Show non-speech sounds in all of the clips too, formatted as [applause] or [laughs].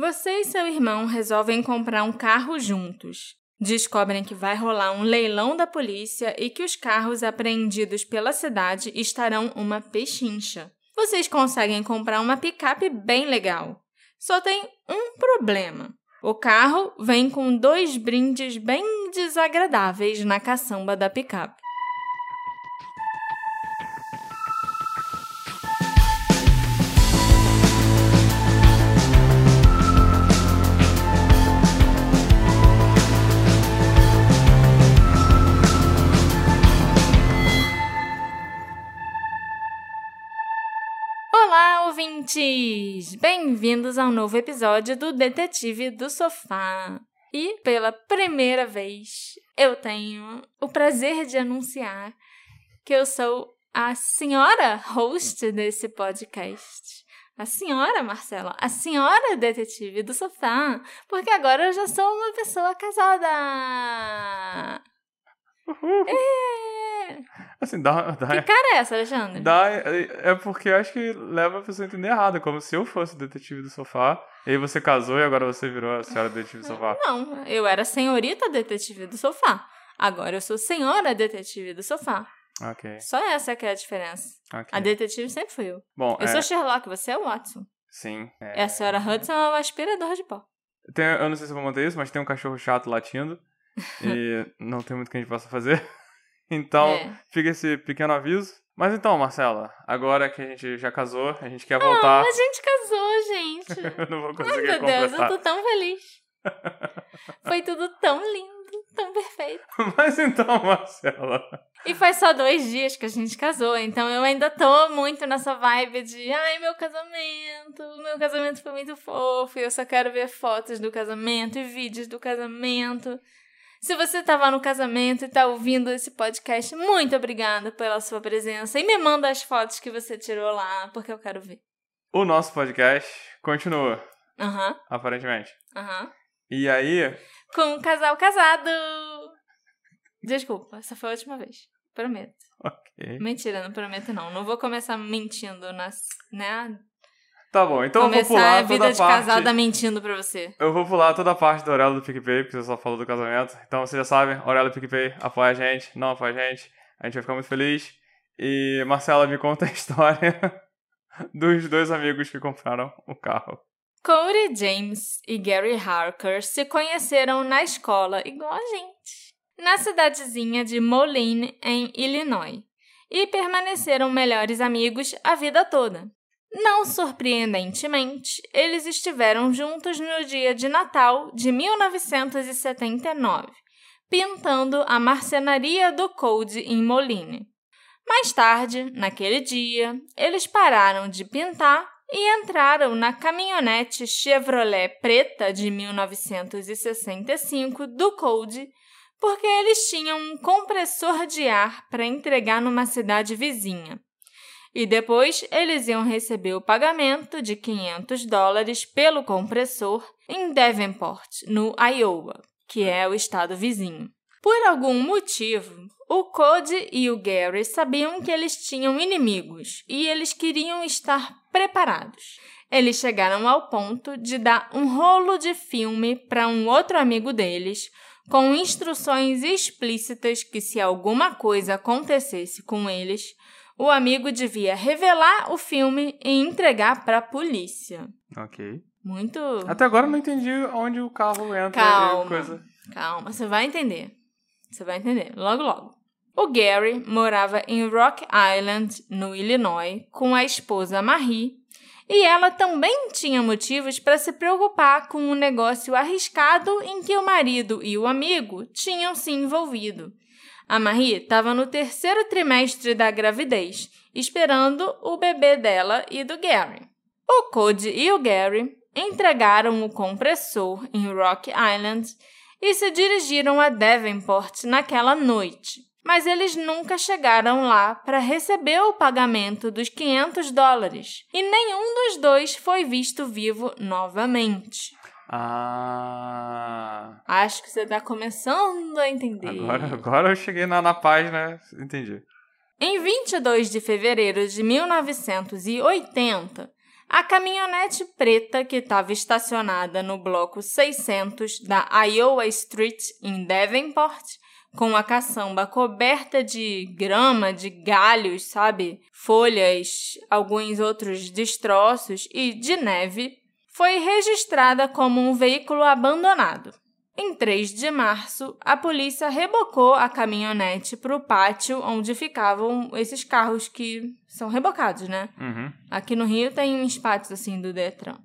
Você e seu irmão resolvem comprar um carro juntos. Descobrem que vai rolar um leilão da polícia e que os carros apreendidos pela cidade estarão uma pechincha. Vocês conseguem comprar uma picape bem legal. Só tem um problema. O carro vem com dois brindes bem desagradáveis na caçamba da picape. Ouvintes! Bem-vindos ao novo episódio do Detetive do Sofá. E, pela primeira vez, eu tenho o prazer de anunciar que eu sou a senhora host desse podcast. A senhora, Marcela, a senhora detetive do sofá, porque agora eu já sou uma pessoa casada. Uhul. É. Assim, dá. [laughs] dá Que cara é essa, Alexandre? dá é é porque eu acho que leva a pessoa a entender errado, como se eu fosse o detetive do sofá, e aí você casou e agora você virou a senhora detetive do sofá. [laughs] Não, eu era senhorita detetive do sofá. Agora eu sou senhora detetive do sofá. Ok, Só essa que é a diferença. ok. A detetive sempre fui eu. Bom, Eu é, sou Sherlock, você é o Watson. sim. É a senhora Hudson é o aspirador de pó. Tem- eu não sei se eu vou manter isso, mas tem um cachorro chato latindo, [laughs] e não tem muito que a gente possa fazer. Então, É. fica esse pequeno aviso. Mas então, Marcela, agora que a gente já casou, a gente quer voltar. A gente casou, gente. [laughs] eu não vou Ai, conseguir meu Deus, eu tô tão feliz. [laughs] Foi tudo tão lindo, tão perfeito. Mas então, Marcela. E faz só dois dias que a gente casou, então eu ainda tô muito nessa vibe de ai, meu casamento, meu casamento foi muito fofo, e eu só quero ver fotos do casamento e vídeos do casamento. Se você tava no casamento e tá ouvindo esse podcast, muito obrigada pela sua presença e me manda as fotos que você tirou lá, porque eu quero ver. O nosso podcast continua, Aham, aparentemente. aham. E aí, Com um casal casado! Desculpa, essa foi a última vez. Prometo. ok. Mentira, não prometo não. Não vou começar mentindo nas, né? Tá bom, então eu vou Começar pular a vida toda a de parte. casada mentindo pra você. Eu vou pular toda a parte do Aurelo do PicPay, porque você só falou do casamento. Então vocês já sabem, Aurelo do PicPay apoia a gente, não apoia a gente. A gente vai ficar muito feliz. E Marcela, me conta a [laughs] história dos dois amigos que compraram o carro. Corey James e Gary Harker se conheceram na escola, igual a gente, na cidadezinha de Moline, em Illinois, e permaneceram melhores amigos a vida toda. Não surpreendentemente, eles estiveram juntos no dia de Natal de 1979, pintando a marcenaria do Code em Moline. Mais tarde, naquele dia, eles pararam de pintar e entraram na caminhonete Chevrolet preta de 1965 do Code porque eles tinham um compressor de ar para entregar numa cidade vizinha. E depois eles iam receber o pagamento de 500 dólares pelo compressor em Davenport, no Iowa, que é o estado vizinho. Por algum motivo, o Cody e o Gary sabiam que eles tinham inimigos e eles queriam estar preparados. Eles chegaram ao ponto de dar um rolo de filme para um outro amigo deles, com instruções explícitas que, se alguma coisa acontecesse com eles, o amigo devia revelar o filme e entregar para a polícia. Ok. Muito. Até agora eu não entendi onde o carro entra Calma. e coisa. Calma, você vai entender. Você vai entender, logo logo. O Gary morava em Rock Island, no Illinois, com a esposa Marie, e ela também tinha motivos para se preocupar com um negócio arriscado em que o marido e o amigo tinham se envolvido. A Marie estava no terceiro trimestre da gravidez, esperando o bebê dela e do Gary. O Cody e o Gary entregaram o compressor em Rock Island e se dirigiram a Davenport naquela noite. Mas eles nunca chegaram lá para receber o pagamento dos 500 dólares e nenhum dos dois foi visto vivo novamente. Ah. Acho que você está começando a entender. Agora, agora eu cheguei na, na página. Entendi. Em 22 de fevereiro de 1980, A caminhonete preta que estava estacionada no bloco 600 da Iowa Street, em Davenport, com a caçamba coberta de grama, de galhos, sabe? Folhas, alguns outros destroços e de neve, foi registrada como um veículo abandonado. Em 3 de março, a polícia rebocou a caminhonete para o pátio onde ficavam esses carros que são rebocados, né? Uhum. Aqui no Rio tem uns pátios assim do Detran.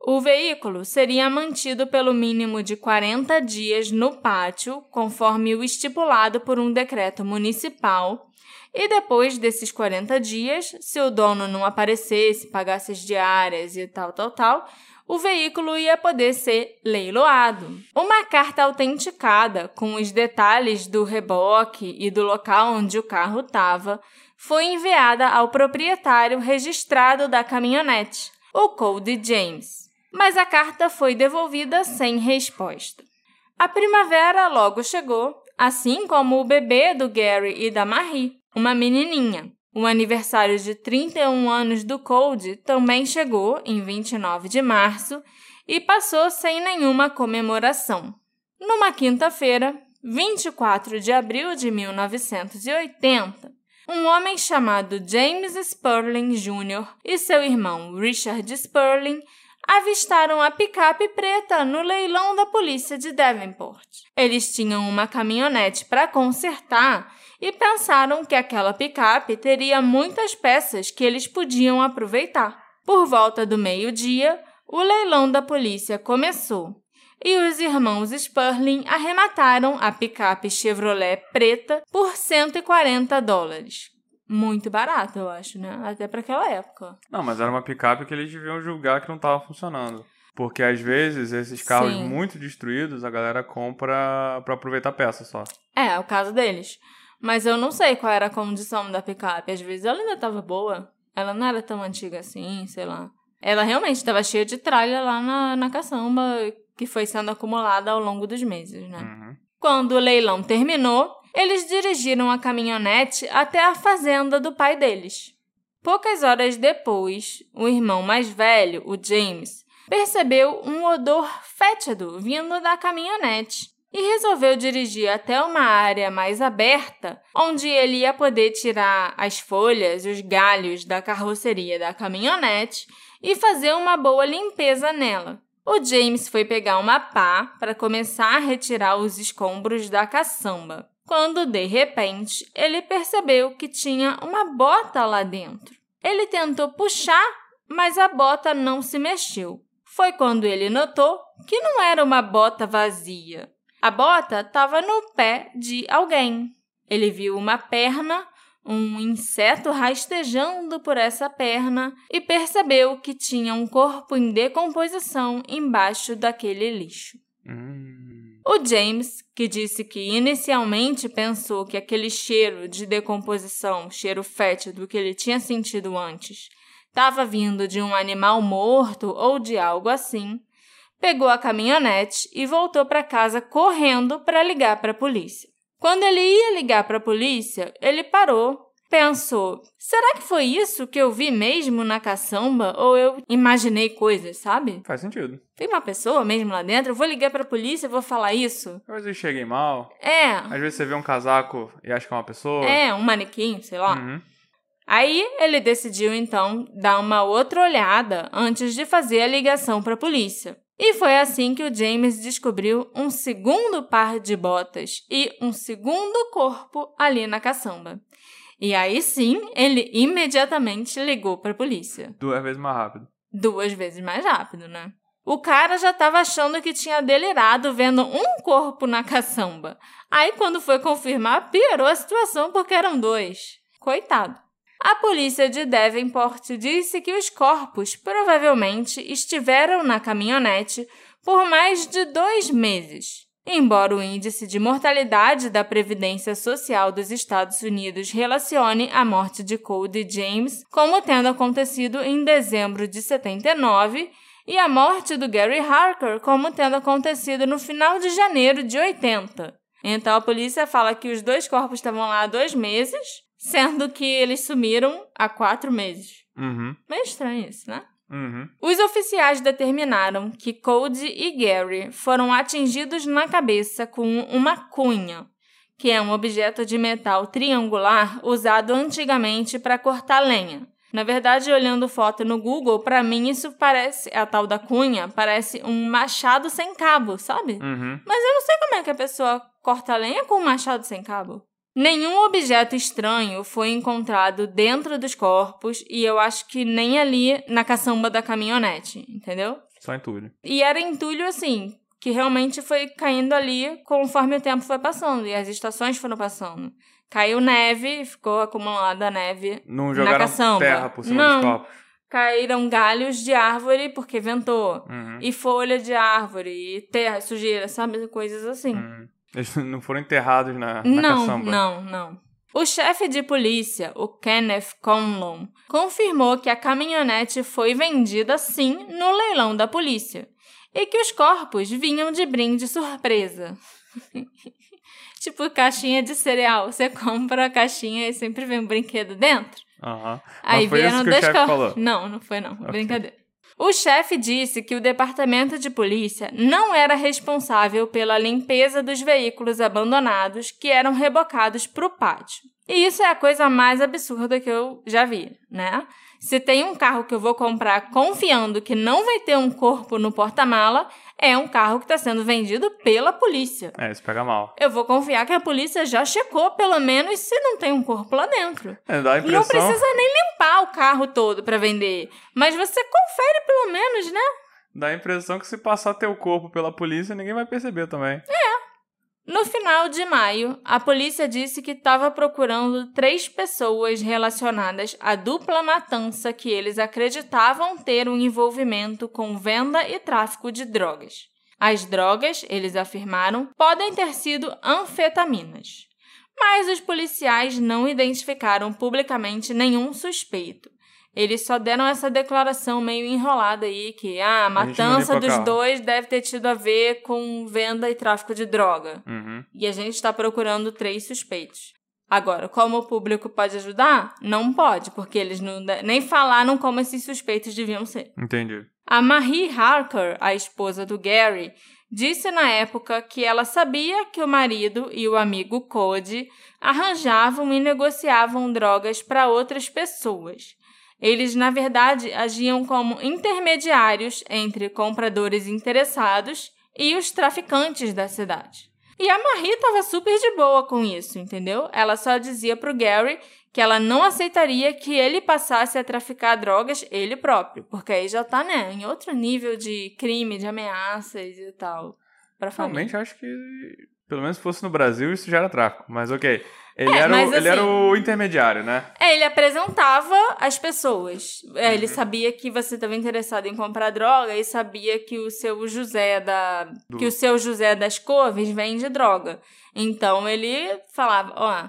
O veículo seria mantido pelo mínimo de 40 dias no pátio, conforme o estipulado por um decreto municipal, e depois desses 40 dias, se o dono não aparecesse, pagasse as diárias e tal, tal, tal, o veículo ia poder ser leiloado. Uma carta autenticada com os detalhes do reboque e do local onde o carro estava foi enviada ao proprietário registrado da caminhonete, o Cody James. Mas a carta foi devolvida sem resposta. A primavera logo chegou, assim como o bebê do Gary e da Marie, uma menininha. O aniversário de 31 anos do Cold também chegou em 29 de março e passou sem nenhuma comemoração. Numa quinta-feira, 24 de abril de 1980, um homem chamado James Sperling Jr. e seu irmão Richard Sperling avistaram a picape preta no leilão da polícia de Davenport. Eles tinham uma caminhonete para consertar e pensaram que aquela picape teria muitas peças que eles podiam aproveitar. Por volta do meio-dia, o leilão da polícia começou e os irmãos Sperling arremataram a picape Chevrolet preta por 140 dólares. Muito barato, eu acho, né? Até para aquela época. Não, mas era uma picape que eles deviam julgar que não estava funcionando. Porque às vezes esses carros Sim. muito destruídos a galera compra pra aproveitar a peça só. É, é o caso deles. Mas eu não sei qual era a condição da picape. Às vezes ela ainda estava boa. Ela não era tão antiga assim, sei lá. Ela realmente estava cheia de tralha lá na, na caçamba que foi sendo acumulada ao longo dos meses, né? Uhum. Quando o leilão terminou, eles dirigiram a caminhonete até a fazenda do pai deles. Poucas horas depois, o irmão mais velho, o James, percebeu um odor fétido vindo da caminhonete e resolveu dirigir até uma área mais aberta, onde ele ia poder tirar as folhas e os galhos da carroceria da caminhonete e fazer uma boa limpeza nela. O James foi pegar uma pá para começar a retirar os escombros da caçamba, quando de repente ele percebeu que tinha uma bota lá dentro. Ele tentou puxar, mas a bota não se mexeu. Foi quando ele notou que não era uma bota vazia. A bota estava no pé de alguém. Ele viu uma perna, um inseto rastejando por essa perna e percebeu que tinha um corpo em decomposição embaixo daquele lixo. Hum. O James, que disse que inicialmente pensou que aquele cheiro de decomposição, cheiro fétido que ele tinha sentido antes, estava vindo de um animal morto ou de algo assim, pegou a caminhonete e voltou para casa correndo para ligar para a polícia. Quando ele ia ligar para a polícia, ele parou, pensou: será que foi isso que eu vi mesmo na caçamba ou eu imaginei coisas, sabe? Faz sentido. Tem uma pessoa mesmo lá dentro, eu vou ligar para a polícia e vou falar isso? Às vezes cheguem mal. É, Às vezes você vê um casaco e acha que é uma pessoa. é um manequim, sei lá. Uhum. Aí ele decidiu então dar uma outra olhada antes de fazer a ligação para a polícia. E foi assim que o James descobriu um segundo par de botas e um segundo corpo ali na caçamba. E aí sim, ele imediatamente ligou para a polícia. Duas vezes mais rápido. Duas vezes mais rápido, né? O cara já estava achando que tinha delirado vendo um corpo na caçamba. Aí, quando foi confirmar, piorou a situação porque eram dois. Coitado. A polícia de Davenport disse que os corpos provavelmente estiveram na caminhonete por mais de dois meses. Embora o índice de mortalidade da Previdência Social dos Estados Unidos relacione a morte de Cody James como tendo acontecido em dezembro de 79 e a morte do Gary Harker como tendo acontecido no final de janeiro de 80. Então a polícia fala que os dois corpos estavam lá há dois meses, sendo que eles sumiram há quatro meses. Uhum. Meio estranho isso, né? Uhum. Os oficiais determinaram que Cody e Gary foram atingidos na cabeça com uma cunha, que é um objeto de metal triangular usado antigamente para cortar lenha. Na verdade, olhando foto no Google, para mim isso parece, a tal da cunha, parece um machado sem cabo, sabe? Uhum. Mas eu não sei como é que a pessoa corta lenha com um machado sem cabo. Nenhum objeto estranho foi encontrado dentro dos corpos e eu acho que nem ali na caçamba da caminhonete, entendeu? Só entulho. E era entulho assim, que realmente foi caindo ali conforme o tempo foi passando e as estações foram passando. Caiu neve, ficou acumulada neve Não na jogaram caçamba. terra por cima Não. dos corpos. Caíram galhos de árvore porque ventou. Uhum. E folha de árvore, e terra, sujeira, sabe? Coisas assim. Uhum. Eles [laughs] não foram enterrados na, na Não, caçamba. não, não. O chefe de polícia, o Kenneth Conlon, confirmou que a caminhonete foi vendida sim no leilão da polícia e que os corpos vinham de brinde surpresa. [laughs] tipo caixinha de cereal, você compra a caixinha e sempre vem um brinquedo dentro. Aham. Aí vieram isso que o dois corpos. Não, não foi não. Brincadeira. O chefe disse que o departamento de polícia não era responsável pela limpeza dos veículos abandonados que eram rebocados para o pátio. E isso é a coisa mais absurda que eu já vi, né? Se tem um carro que eu vou comprar confiando que não vai ter um corpo no porta-mala, é um carro que está sendo vendido pela polícia. É, isso pega mal. Eu vou confiar que a polícia já checou, pelo menos, se não tem um corpo lá dentro. É, dá a Não impressão... precisa nem limpar o carro todo para vender, mas você confere pelo menos, né? Dá a impressão que se passar teu corpo pela polícia, ninguém vai perceber também. No final de maio, a polícia disse que estava procurando três pessoas relacionadas à dupla matança que eles acreditavam ter um envolvimento com venda e tráfico de drogas. As drogas, eles afirmaram, podem ter sido anfetaminas. Mas os policiais não identificaram publicamente nenhum suspeito. Eles só deram essa declaração meio enrolada aí que ah, a matança dos carro. dois deve ter tido a ver com venda e tráfico de droga. Uhum. E a gente está procurando três suspeitos. Agora, como o público pode ajudar? Não pode, porque eles não, nem falaram como esses suspeitos deviam ser. Entendi. A Marie Harker, a esposa do Gary, disse na época que ela sabia que o marido e o amigo Cody arranjavam e negociavam drogas para outras pessoas. Eles, na verdade, agiam como intermediários entre compradores interessados e os traficantes da cidade. E a Marie estava super de boa com isso, entendeu? Ela só dizia pro Gary que ela não aceitaria que ele passasse a traficar drogas ele próprio, porque aí já tá, né, em outro nível de crime, de ameaças e tal. Realmente, acho que, pelo menos se fosse no Brasil, isso já era tráfico. Mas ok. Ele, É, era, mas o, ele assim- era o intermediário, né? É, ele apresentava as pessoas. É, ele sabia que você estava interessado em comprar droga e sabia que o seu José da Do- que o seu José das Couves vende droga. Então ele falava, ó,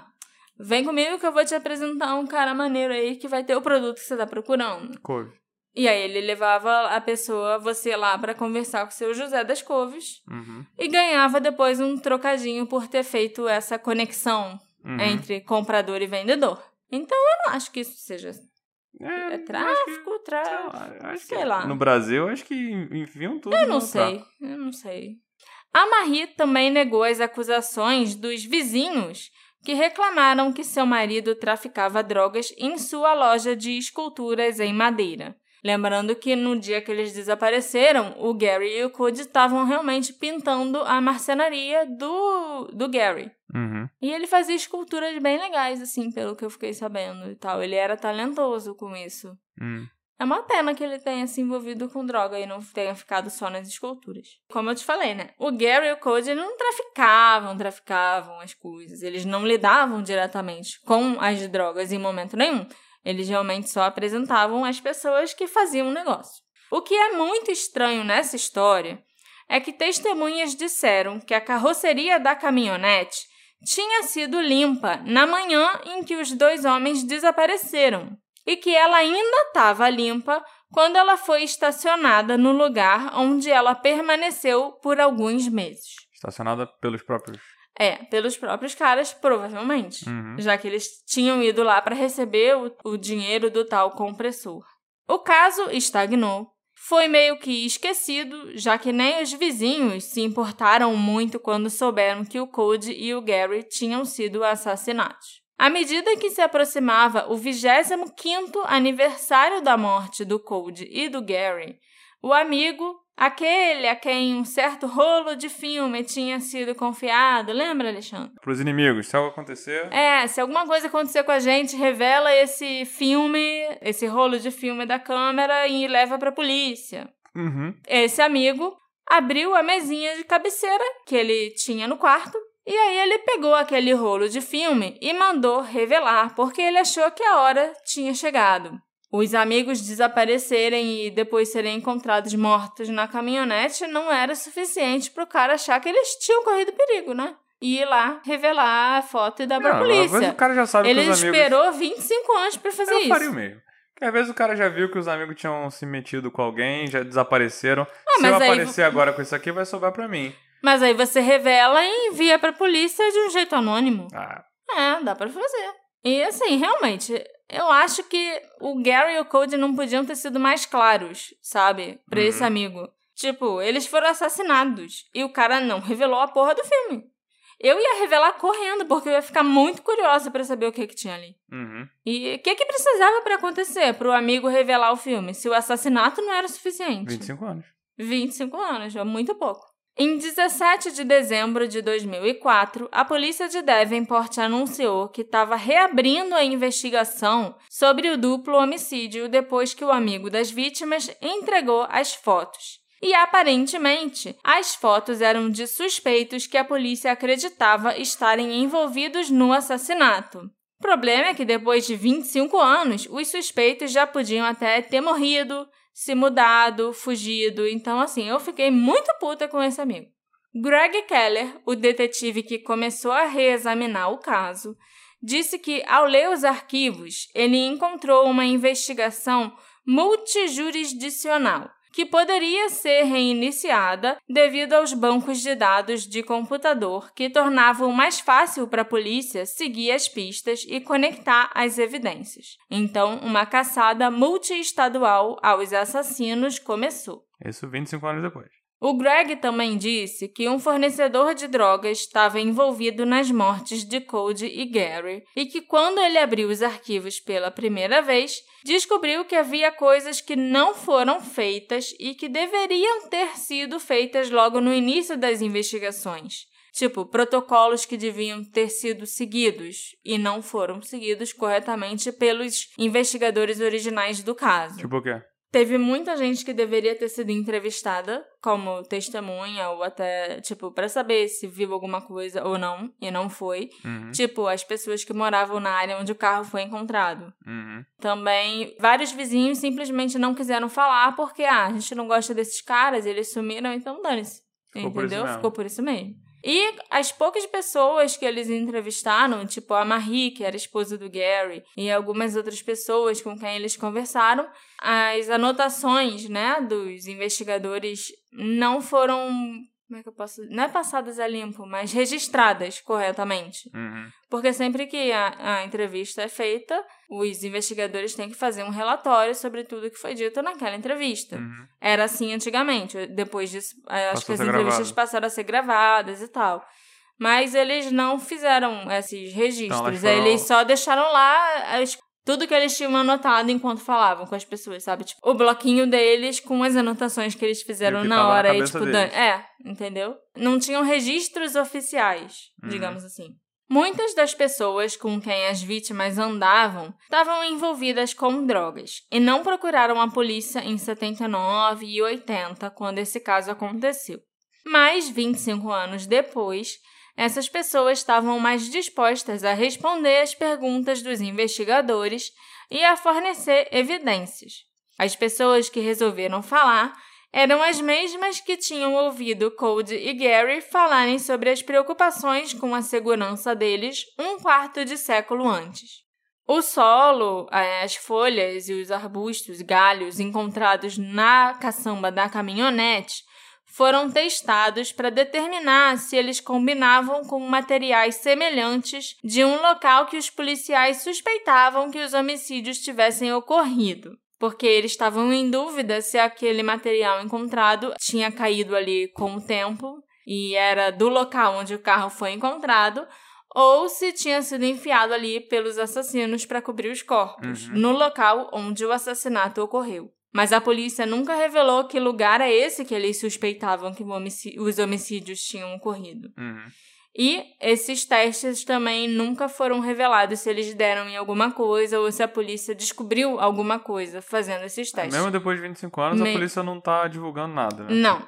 vem comigo que eu vou te apresentar um cara maneiro aí que vai ter o produto que você tá procurando. Couve. E aí ele levava a pessoa, você lá pra conversar com o seu José das Couves Uhum. e ganhava depois um trocadinho por ter feito essa conexão Uhum. entre comprador e vendedor. Então eu não acho que isso seja É, é tráfico, sei tráfico. sei que lá. No Brasil, acho que enviam tudo. Eu não sei, tráfico. eu não sei. A Marie também negou as acusações dos vizinhos que reclamaram que seu marido traficava drogas em sua loja de esculturas em madeira. Lembrando que no dia que eles desapareceram, o Gary e o Cody estavam realmente pintando a marcenaria do, do Gary. Uhum. E ele fazia esculturas bem legais, assim, pelo que eu fiquei sabendo e tal. Ele era talentoso com isso. Hum. É uma pena que ele tenha se envolvido com droga e não tenha ficado só nas esculturas. Como eu te falei, né? O Gary e o Cody não traficavam, traficavam as coisas. Eles não lidavam diretamente com as drogas em momento nenhum. Eles realmente só apresentavam as pessoas que faziam o negócio. O que é muito estranho nessa história é que testemunhas disseram que a carroceria da caminhonete tinha sido limpa na manhã em que os dois homens desapareceram e que ela ainda estava limpa quando ela foi estacionada no lugar onde ela permaneceu por alguns meses. Estacionada pelos próprios. É, pelos próprios caras, provavelmente, Uhum. já que eles tinham ido lá para receber o, o dinheiro do tal compressor. O caso estagnou. Foi meio que esquecido, já que nem os vizinhos se importaram muito quando souberam que o Cody e o Gary tinham sido assassinados. À medida que se aproximava o 25º aniversário da morte do Cody e do Gary, o amigo, aquele a quem um certo rolo de filme tinha sido confiado, lembra, Alexandre? Para os inimigos, se algo acontecer. É, se alguma coisa acontecer com a gente, revela esse filme, esse rolo de filme da câmera e leva para a polícia. Uhum. Esse amigo abriu a mesinha de cabeceira que ele tinha no quarto e aí ele pegou aquele rolo de filme e mandou revelar, porque ele achou que a hora tinha chegado. Os amigos desaparecerem e depois serem encontrados mortos na caminhonete não era suficiente para o cara achar que eles tinham corrido perigo, né? E ir lá revelar a foto e dar pra Não, polícia. Vezes o cara já sabe Ele que os amigos. esperou 25 anos para fazer Eu isso. faria o mesmo. Porque às vezes o cara já viu que os amigos tinham se metido com alguém, já desapareceram. Ah, se mas eu aí- aparecer agora com isso aqui, vai sobrar pra mim. Mas aí você revela e envia pra polícia de um jeito anônimo. Ah, É, dá pra fazer. E assim, realmente, eu acho que o Gary e o Cody não podiam ter sido mais claros, sabe? Pra Uhum. esse amigo. Tipo, eles foram assassinados e o cara não revelou a porra do filme. Eu ia revelar correndo, porque eu ia ficar muito curiosa pra saber o que que tinha ali. uhum. E o que que precisava pra acontecer pro amigo revelar o filme, se o assassinato não era suficiente? 25 anos. 25 anos, é muito pouco. Em 17 de dezembro de 2004, a polícia de Davenport anunciou que estava reabrindo a investigação sobre o duplo homicídio depois que o amigo das vítimas entregou as fotos. E aparentemente, as fotos eram de suspeitos que a polícia acreditava estarem envolvidos no assassinato. O problema é que depois de 25 anos, os suspeitos já podiam até ter morrido, se mudado, fugido. Então, assim, eu fiquei muito puta com esse amigo. Greg Keller, o detetive que começou a reexaminar o caso, disse que, ao ler os arquivos, ele encontrou uma investigação multijurisdicional que poderia ser reiniciada devido aos bancos de dados de computador que tornavam mais fácil para a polícia seguir as pistas e conectar as evidências. Então, uma caçada multiestadual aos assassinos começou. Isso 25 anos depois. O Greg também disse que um fornecedor de drogas estava envolvido nas mortes de Cody e Gary e que, quando ele abriu os arquivos pela primeira vez, descobriu que havia coisas que não foram feitas e que deveriam ter sido feitas logo no início das investigações. Tipo, protocolos que deviam ter sido seguidos e não foram seguidos corretamente pelos investigadores originais do caso. Tipo o quê? Teve muita gente que deveria ter sido entrevistada como testemunha ou até, tipo, para saber se viu alguma coisa ou não, e não foi. Uhum. Tipo, as pessoas que moravam na área onde o carro foi encontrado. Uhum. Também, vários vizinhos simplesmente não quiseram falar porque, ah, a gente não gosta desses caras, eles sumiram, então dane-se. Por Entendeu? mesmo. Ficou por isso mesmo. E as poucas pessoas que eles entrevistaram, tipo a Marie, que era esposa do Gary, e algumas outras pessoas com quem eles conversaram, as anotações, né, dos investigadores não foram, como é que eu posso, não é passadas a limpo, mas registradas corretamente. Uhum. Porque sempre que a, a entrevista é feita, os investigadores têm que fazer um relatório sobre tudo que foi dito naquela entrevista. Uhum. Era assim antigamente. Depois disso, eh, acho que as entrevistas gravado. passaram a ser gravadas e tal. Mas eles não fizeram esses registros. Então, foram- Eles só deixaram lá as- tudo que eles tinham anotado enquanto falavam com as pessoas, sabe? Tipo, o bloquinho deles com as anotações que eles fizeram na tava na hora. e, tipo, dan- é, entendeu? Não tinham registros oficiais, Uhum. digamos assim. Muitas das pessoas com quem as vítimas andavam estavam envolvidas com drogas e não procuraram a polícia em 79 e 80, quando esse caso aconteceu. Mas, 25 anos depois, essas pessoas estavam mais dispostas a responder às perguntas dos investigadores e a fornecer evidências. As pessoas que resolveram falar eram as mesmas que tinham ouvido Cody e Gary falarem sobre as preocupações com a segurança deles um quarto de século antes. O solo, eh, as folhas e os arbustos, galhos encontrados na caçamba da caminhonete foram testados para determinar se eles combinavam com materiais semelhantes de um local que os policiais suspeitavam que os homicídios tivessem ocorrido. porque eles estavam em dúvida se aquele material encontrado tinha caído ali com o tempo e era do local onde o carro foi encontrado ou se tinha sido enfiado ali pelos assassinos para cobrir os corpos, Uhum. no local onde o assassinato ocorreu. Mas a polícia nunca revelou que lugar é esse que eles suspeitavam que os homicídios tinham ocorrido. Uhum. E esses testes também nunca foram revelados se eles deram em alguma coisa ou se a polícia descobriu alguma coisa fazendo esses testes. Mesmo depois de 25 anos, Me- a polícia não tá divulgando nada, né? Não.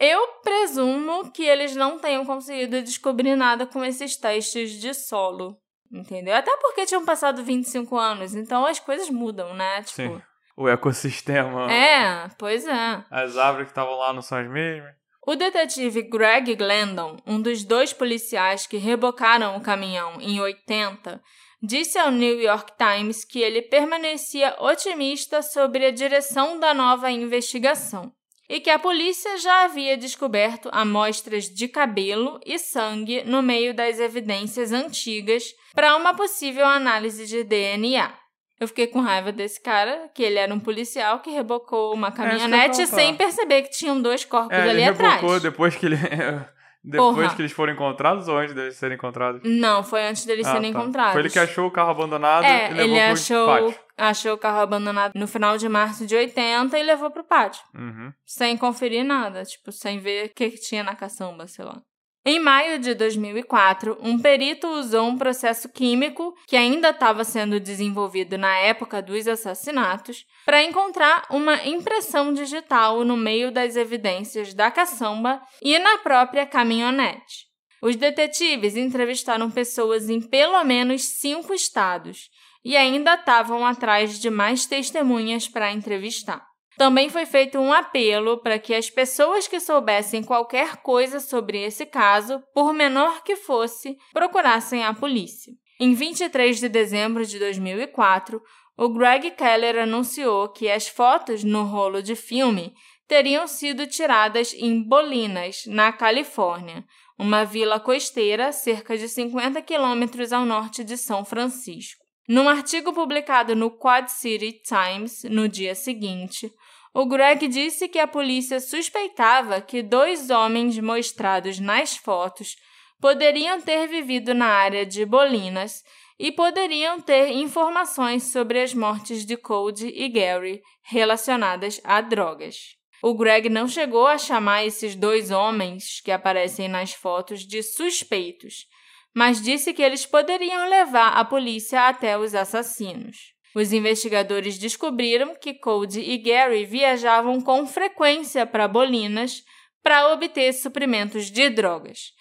Eu presumo que eles não tenham conseguido descobrir nada com esses testes de solo. Entendeu? Até porque tinham passado 25 anos, então as coisas mudam, né? Tipo. Sim. O ecossistema. É, pois é. As árvores que estavam lá não são as mesmas. O detetive Greg Glendon, um dos dois policiais que rebocaram o caminhão em 80, disse ao New York Times que ele permanecia otimista sobre a direção da nova investigação e que a polícia já havia descoberto amostras de cabelo e sangue no meio das evidências antigas para uma possível análise de DNA. Eu fiquei com raiva desse cara, que ele era um policial que rebocou uma caminhonete sem perceber que tinham dois corpos É, ali ele atrás. rebocou depois que ele. [laughs] depois Porra. que eles foram encontrados ou antes deles serem encontrados? Não, foi antes deles Ah, serem tá. encontrados. Foi ele que achou o carro abandonado É, e levou ele pro achou, pátio. achou o carro abandonado no final de março de 80 e levou pro pátio. Uhum. Sem conferir nada, tipo, sem ver o que, que tinha na caçamba, sei lá. Em maio de 2004, um perito usou um processo químico que ainda estava sendo desenvolvido na época dos assassinatos para encontrar uma impressão digital no meio das evidências da caçamba e na própria caminhonete. Os detetives entrevistaram pessoas em pelo menos cinco estados e ainda estavam atrás de mais testemunhas para entrevistar. Também foi feito um apelo para que as pessoas que soubessem qualquer coisa sobre esse caso, por menor que fosse, procurassem a polícia. Em 23 de dezembro de 2004, o Greg Keller anunciou que as fotos no rolo de filme teriam sido tiradas em Bolinas, na Califórnia, uma vila costeira cerca de 50 quilômetros ao norte de São Francisco. Num artigo publicado no Quad City Times no dia seguinte, o Greg disse que a polícia suspeitava que dois homens mostrados nas fotos poderiam ter vivido na área de Bolinas e poderiam ter informações sobre as mortes de Cody e Gary relacionadas a drogas. O Greg não chegou a chamar esses dois homens que aparecem nas fotos de suspeitos, mas disse que eles poderiam levar a polícia até os assassinos. Os investigadores descobriram que Cody e Gary viajavam com frequência para Bolinas para obter suprimentos de drogas.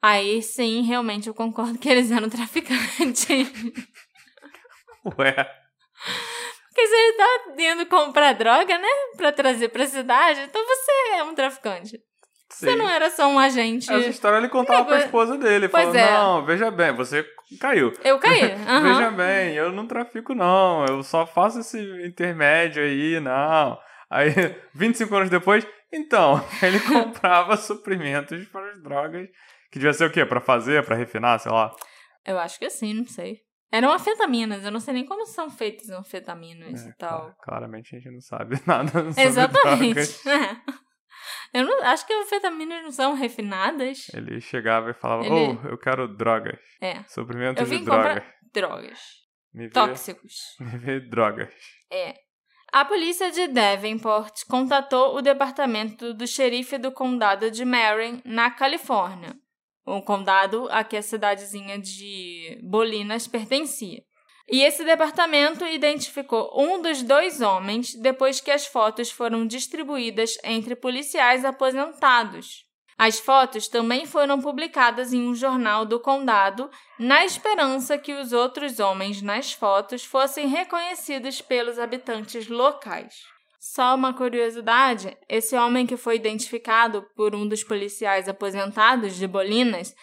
Aí sim, realmente eu concordo que eles eram traficantes. [laughs] Ué. Porque se ele tá indo comprar droga, né? Pra trazer pra cidade, então você é um traficante. Você sim. não era só um agente. Essa história ele contava pra Nego- esposa dele. Pois Falou, é. não, veja bem, você caiu. Eu caí. [laughs] aham. Veja bem, eu não trafico não, eu só faço esse intermédio aí, não. Aí, [laughs] 25 anos depois, então, [laughs] ele comprava suprimentos para as drogas, que devia ser o quê? Pra fazer, pra refinar, sei lá. Eu acho que sim, não sei. Eram anfetaminas, eu não sei nem como são feitas anfetaminas É, e tal. cla- Claramente a gente não sabe nada sobre drogas. Exatamente. É. Eu não, acho que anfetaminas não são refinadas. Ele chegava e falava, Ele- oh, eu quero drogas, É. de drogas. drogas. Me vê, Tóxicos. [laughs] me vê drogas. É. A polícia de Davenport contatou o departamento do xerife do condado de Marin, na Califórnia, o condado a que a cidadezinha de Bolinas pertencia. E esse departamento identificou um dos dois homens depois que as fotos foram distribuídas entre policiais aposentados. As fotos também foram publicadas em um jornal do condado, na esperança que os outros homens nas fotos fossem reconhecidos pelos habitantes locais. Só uma curiosidade: esse homem que foi identificado por um dos policiais aposentados de Bolinas,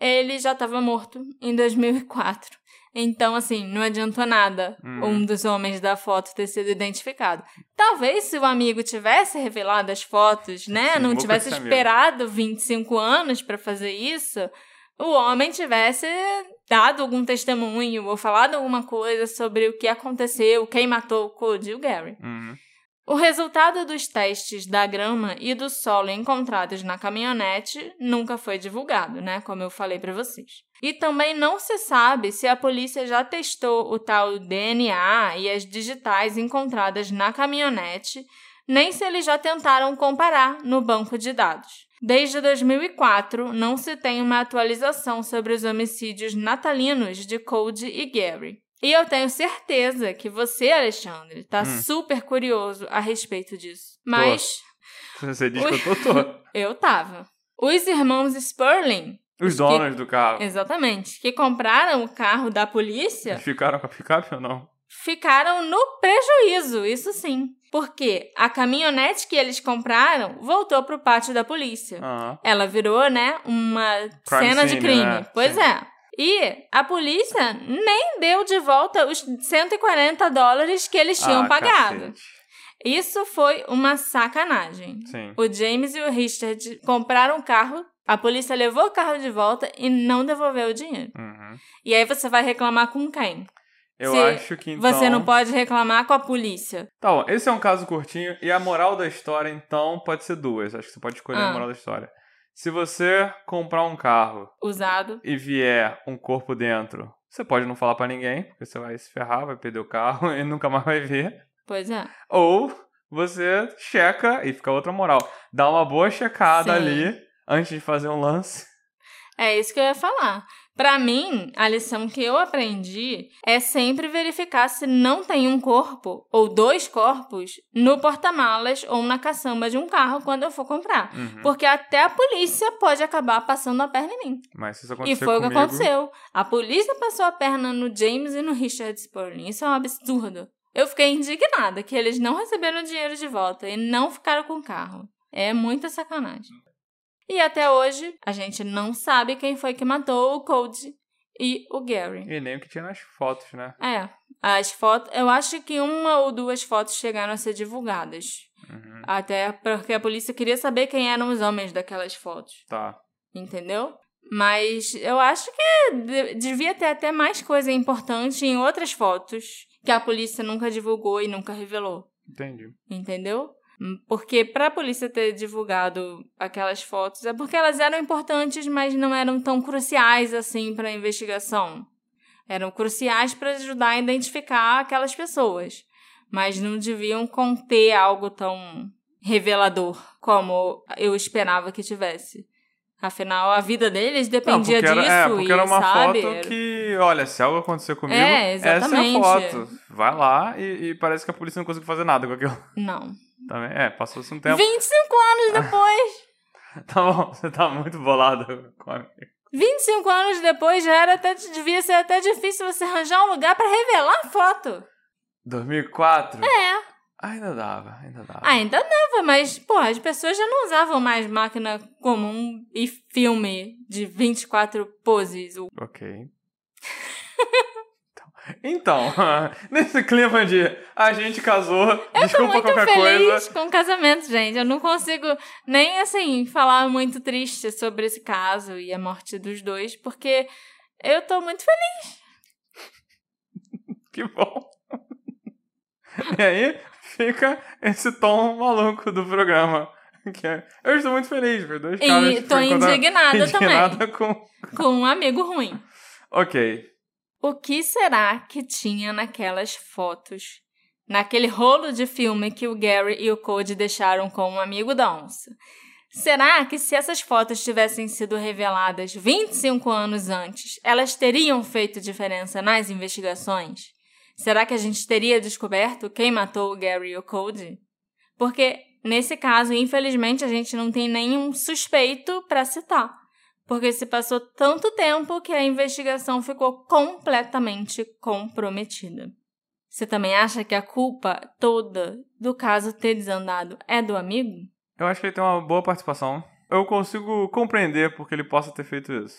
ele já estava morto em 2004. Então, assim, não adiantou nada Hum. um dos homens da foto ter sido identificado. Talvez se o amigo tivesse revelado as fotos, né, Sim, não tivesse esperado 25 anos para fazer isso, o homem tivesse dado algum testemunho ou falado alguma coisa sobre o que aconteceu, quem matou o Cody e o Gary. Uhum. O resultado dos testes da grama e do solo encontrados na caminhonete nunca foi divulgado, né? Como eu falei para vocês. E também não se sabe se a polícia já testou o tal DNA e as digitais encontradas na caminhonete, nem se eles já tentaram comparar no banco de dados. Desde 2004, não se tem uma atualização sobre os homicídios natalinos de Cody e Gary. E eu tenho certeza que você, Alexandre, tá Hum. super curioso a respeito disso. Mas [laughs] Você diz Ui. que eu tô, tô. [laughs] eu tava. Os irmãos Sperling, Os que- donos do carro. exatamente, que compraram o carro da polícia, Eles ficaram com a picape ou não? ficaram no prejuízo, isso sim. Porque a caminhonete que eles compraram voltou pro pátio da polícia. Ela virou, né, uma Crime cena de scene, crime. né? Pois Sim. é. E a polícia nem deu de volta os 140 dólares que eles tinham Ah, pagado. cacete. Isso foi uma sacanagem. Sim. O James e o Richard compraram o carro, a polícia levou o carro de volta e não devolveu o dinheiro. Uhum. E aí você vai reclamar com quem? Eu Se acho que então... Você não pode reclamar com a polícia. Tá bom, esse é um caso curtinho. E a moral da história, então, pode ser duas. Acho que você pode escolher Ah. a moral da história. Se você comprar um carro Usado. e vier um corpo dentro, você pode não falar pra ninguém, porque você vai se ferrar, vai perder o carro [laughs] e nunca mais vai ver. Pois é. Ou você checa e fica outra moral. Dá uma boa checada Sim. ali antes de fazer um lance. É isso que eu ia falar. Pra mim, a lição que eu aprendi é sempre verificar se não tem um corpo ou dois corpos no porta-malas ou na caçamba de um carro quando eu for comprar. Uhum. Porque até a polícia pode acabar passando a perna em mim. Mas isso E acontecer foi o que comigo, aconteceu. A polícia passou a perna no James e no Richard Sperling. Isso é um absurdo. Eu fiquei indignada que eles não receberam o dinheiro de volta e não ficaram com o carro. É muita sacanagem. E até hoje, a gente não sabe quem foi que matou o Cody e o Gary. E nem o que tinha nas fotos, né? É, as fotos. Eu acho que uma ou duas fotos chegaram a ser divulgadas. Uhum. Até porque a polícia queria saber quem eram os homens daquelas fotos Tá. entendeu? Mas eu acho que de- devia ter até mais coisa importante em outras fotos que a polícia nunca divulgou e nunca revelou, Entendi. entendeu? Porque para a polícia ter divulgado aquelas fotos é porque elas eram importantes, mas não eram tão cruciais assim para a investigação. Eram cruciais para ajudar a identificar aquelas pessoas, mas não deviam conter algo tão revelador como eu esperava que tivesse. Afinal, a vida deles Não, dependia porque era, disso é, porque e, era uma sabe? foto que, olha, se algo acontecer comigo, É, essa é a foto. Vai lá e, e parece que a polícia não conseguiu fazer nada com aquilo. Não. Também, é, passou-se um tempo. 25 anos depois! [laughs] Tá bom, você tá muito bolado com a 25 anos depois já era até, devia ser até difícil você arranjar um lugar pra revelar a foto. 2004? É. Ainda dava, ainda dava. Ainda dava, mas, pô, as pessoas já não usavam mais máquina comum e filme de 24 poses. Ok. [laughs] Então, [laughs] nesse clima de a gente casou, Eu tô desculpa muito qualquer feliz coisa. com o casamento, gente. Eu não consigo nem, assim, falar muito triste sobre esse caso e a morte dos dois, porque eu tô muito feliz. [laughs] Que bom. E aí fica esse tom maluco do programa. Que é, eu estou muito feliz por dois E caras que tô indignada indignada [laughs] com. Com um amigo ruim. Ok. O que será que tinha naquelas fotos? Naquele rolo de filme que o Gary e o Cody deixaram com um amigo da onça? Será que se essas fotos tivessem sido reveladas 25 anos antes, elas teriam feito diferença nas investigações? Será que a gente teria descoberto quem matou o Gary e o Cody? Porque, nesse caso, infelizmente, a gente não tem nenhum suspeito para citar. Porque se passou tanto tempo que a investigação ficou completamente comprometida. Você também acha que a culpa toda do caso ter desandado é do amigo? Eu acho que ele tem uma boa participação. Eu consigo compreender porque ele possa ter feito isso.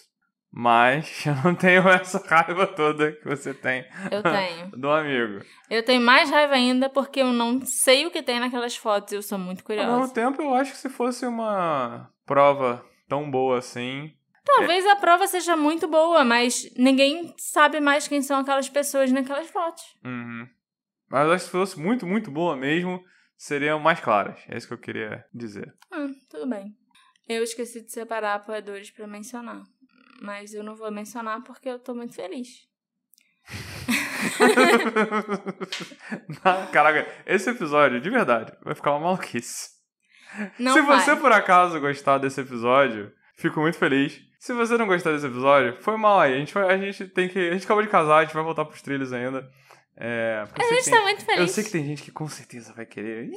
Mas [laughs] eu não tenho [laughs] essa raiva toda que você tem Eu tenho. [laughs] do amigo. Eu tenho mais raiva ainda porque eu não sei o que tem naquelas fotos e eu sou muito Ao mesmo curiosa. tempo, eu acho que se fosse uma prova tão boa assim. Talvez a prova seja muito boa, mas ninguém sabe mais quem são aquelas pessoas naquelas fotos. Uhum. Mas eu acho que se fosse muito, muito boa mesmo, seriam mais claras. É isso que eu queria dizer. Hum, tudo bem. Eu esqueci de separar apoiadores pra mencionar. Mas eu não vou mencionar porque eu tô muito feliz. [laughs] Caraca, esse episódio, de verdade, vai ficar uma maluquice. Não Se vai. você por acaso gostar desse episódio, fico muito feliz. Se você não gostar desse episódio, foi mal aí. A gente, a gente tem que. A gente acabou de casar, a gente vai voltar pros trilhos ainda. É, A gente que tá tem- muito feliz. Eu sei que tem gente que com certeza vai querer.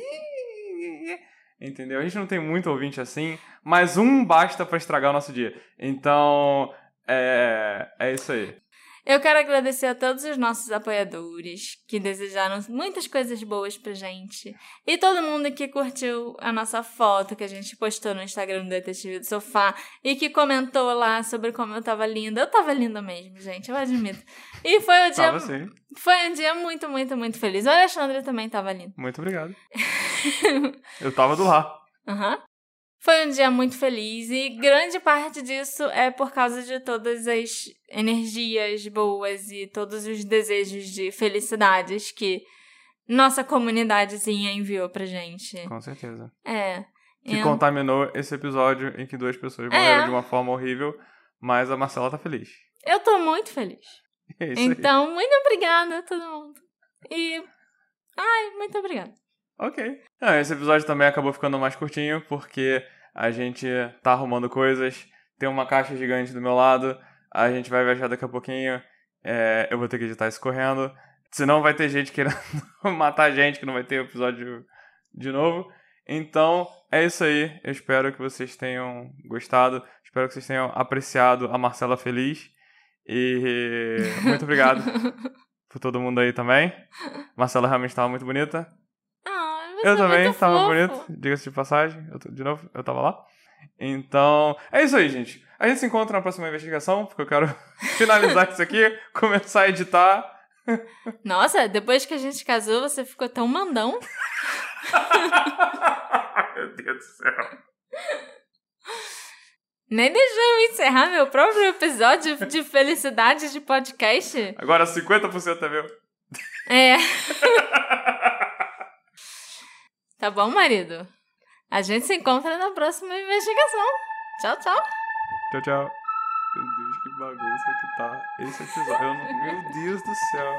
Entendeu? A gente não tem muito ouvinte assim, mas um basta pra estragar o nosso dia. Então, é, é isso aí. Eu quero agradecer a todos os nossos apoiadores que desejaram muitas coisas boas pra gente. E todo mundo que curtiu a nossa foto que a gente postou no Instagram do Detetive do Sofá e que comentou lá sobre como eu tava linda. Eu tava linda mesmo, gente, eu admito. E foi um dia, foi um dia muito, muito, muito feliz. O Alexandre também tava lindo. Muito obrigado. [laughs] Eu tava do lá. Aham. Foi um dia muito feliz e grande parte disso é por causa de todas as energias boas e todos os desejos de felicidades que nossa comunidadezinha enviou pra gente. Com certeza. É. Que Eu- contaminou esse episódio em que duas pessoas É. morreram de uma forma horrível, mas a Marcela tá feliz. Eu tô muito feliz. É isso aí. Então, muito obrigada a todo mundo. E. Ai, muito obrigada. Ok. Ah, esse episódio também acabou ficando mais curtinho, porque a gente tá arrumando coisas, tem uma caixa gigante do meu lado, a gente vai viajar daqui a pouquinho, é, eu vou ter que editar isso correndo, senão vai ter gente querendo [laughs] matar a gente, que não vai ter episódio de novo. Então, é isso aí. Eu espero que vocês tenham gostado, espero que vocês tenham apreciado a Marcela feliz. E muito obrigado [laughs] por todo mundo aí também. Marcela realmente estava muito bonita. Eu é também tava fofo. bonito, diga-se de passagem. Eu de novo, eu tava lá. Então, é isso aí, gente. A gente se encontra na próxima investigação, porque eu quero [laughs] finalizar isso aqui, começar a editar. [laughs] Nossa, depois que a gente casou, você ficou tão mandão. [laughs] Meu Deus do céu. Nem deixou eu encerrar meu próprio episódio de felicidade de podcast. Agora 50% é meu. É. Tá bom, marido? A gente se encontra na próxima investigação. Tchau, tchau. Tchau, tchau. Meu Deus, que bagunça que tá esse episódio. Não- Meu Deus do céu.